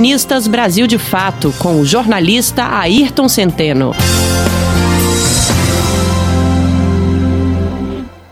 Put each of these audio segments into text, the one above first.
Colunistas Brasil de Fato, com o jornalista Ayrton Centeno.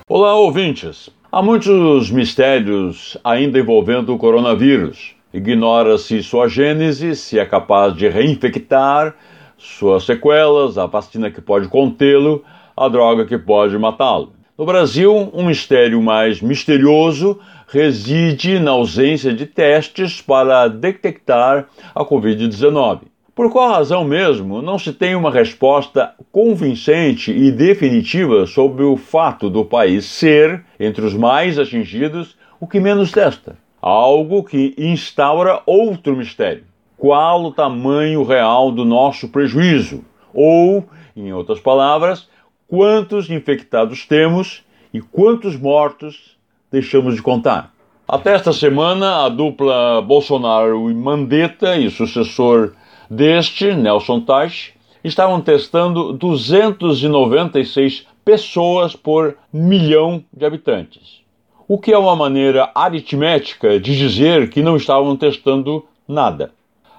Olá, ouvintes. Há muitos mistérios ainda envolvendo o coronavírus. Ignora-se sua gênese, se é capaz de reinfectar, suas sequelas, a vacina que pode contê-lo, a droga que pode matá-lo. No Brasil, um mistério mais misterioso reside na ausência de testes para detectar a Covid-19. Por qual razão mesmo não se tem uma resposta convincente e definitiva sobre o fato do país ser, entre os mais atingidos, o que menos testa? Algo que instaura outro mistério. Qual o tamanho real do nosso prejuízo? Ou, em outras palavras, quantos infectados temos e quantos mortos deixamos de contar. Até esta semana, a dupla Bolsonaro e Mandetta e sucessor deste, Nelson Teich, estavam testando 296 pessoas por milhão de habitantes. O que é uma maneira aritmética de dizer que não estavam testando nada.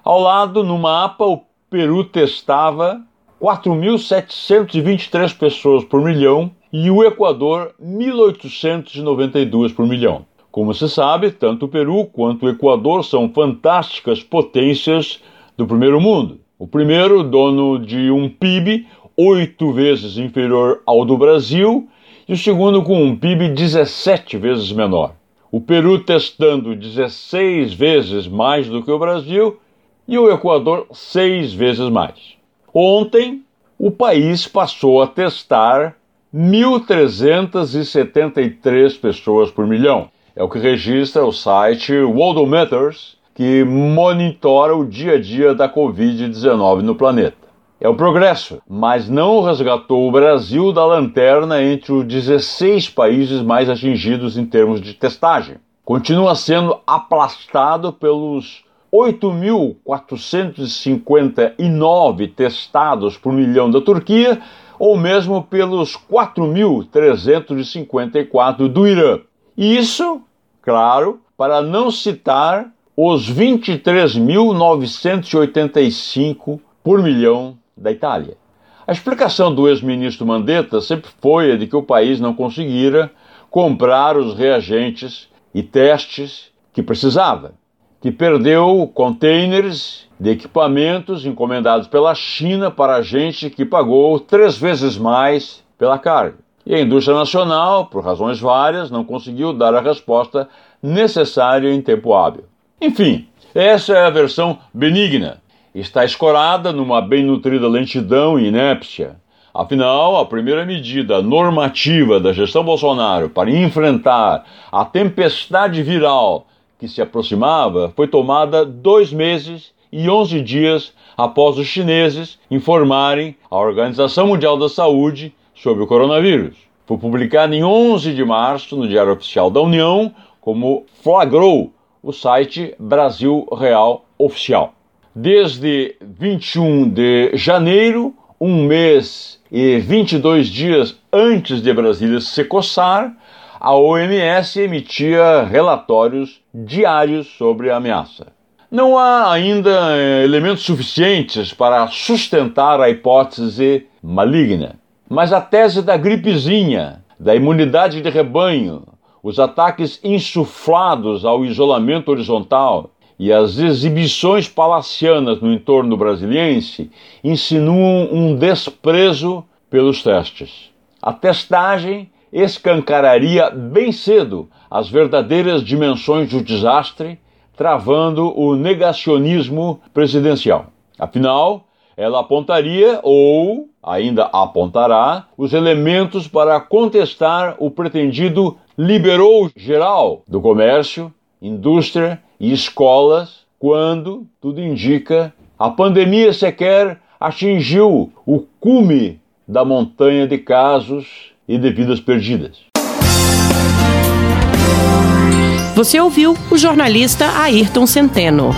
Ao lado, no mapa, o Peru testava 4.723 pessoas por milhão e o Equador 1.892 por milhão. Como se sabe, tanto o Peru quanto o Equador são fantásticas potências do primeiro mundo. O primeiro, dono de um PIB oito vezes inferior ao do Brasil, e o segundo com um PIB 17 vezes menor. O Peru testando 16 vezes mais do que o Brasil e o Equador seis vezes mais. Ontem, o país passou a testar 1.373 pessoas por milhão. É o que registra o site Worldometers, que monitora o dia a dia da Covid-19 no planeta. É o progresso, mas não resgatou o Brasil da lanterna entre os 16 países mais atingidos em termos de testagem. Continua sendo aplastado pelos 8.459 testados por milhão da Turquia, ou mesmo pelos 4.354 do Irã. Isso, claro, para não citar os 23.985 por milhão da Itália. A explicação do ex-ministro Mandetta sempre foi a de que o país não conseguira comprar os reagentes e testes que precisava que perdeu containers de equipamentos encomendados pela China para gente que pagou três vezes mais pela carga. E a indústria nacional, por razões várias, não conseguiu dar a resposta necessária em tempo hábil. Enfim, essa é a versão benigna. Está escorada numa bem nutrida lentidão e inépcia. Afinal, a primeira medida normativa da gestão Bolsonaro para enfrentar a tempestade viral que se aproximava foi tomada dois meses e onze dias após os chineses informarem a Organização Mundial da Saúde sobre o coronavírus. Foi publicado em 11 de março no Diário Oficial da União, como flagrou o site Brasil Real Oficial. Desde 21 de janeiro, um mês e 22 dias antes de Brasília se coçar, a OMS emitia relatórios diários sobre a ameaça. Não há ainda eh, elementos suficientes para sustentar a hipótese maligna, mas a tese da gripezinha, da imunidade de rebanho, os ataques insuflados ao isolamento horizontal e as exibições palacianas no entorno brasiliense insinuam um desprezo pelos testes. A testagem escancararia bem cedo as verdadeiras dimensões do desastre, travando o negacionismo presidencial. Afinal, ela apontaria ou ainda apontará os elementos para contestar o pretendido liberou geral do comércio, indústria e escolas, quando, tudo indica, a pandemia sequer atingiu o cume da montanha de casos e de vidas perdidas. Você ouviu o jornalista Ayrton Centeno.